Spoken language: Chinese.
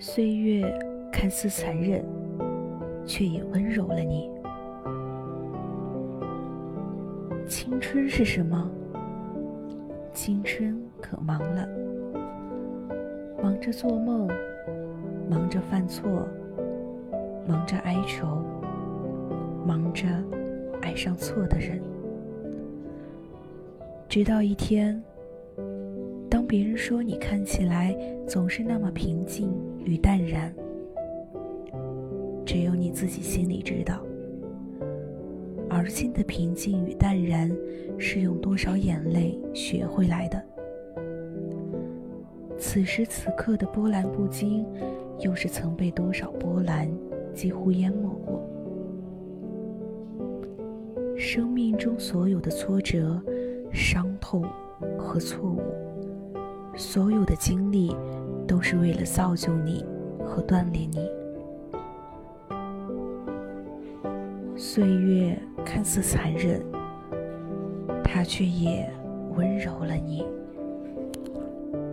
岁月看似残忍，却也温柔了你。青春是什么？青春可忙了，忙着做梦，忙着犯错，忙着哀愁，忙着爱上错的人。直到一天，别人说你看起来总是那么平静与淡然，只有你自己心里知道，而今的平静与淡然是用多少眼泪学回来的。此时此刻的波澜不惊，又是曾被多少波澜几乎淹没过？生命中所有的挫折。伤痛和错误，所有的经历都是为了造就你和锻炼你。岁月看似残忍，它却也温柔了你。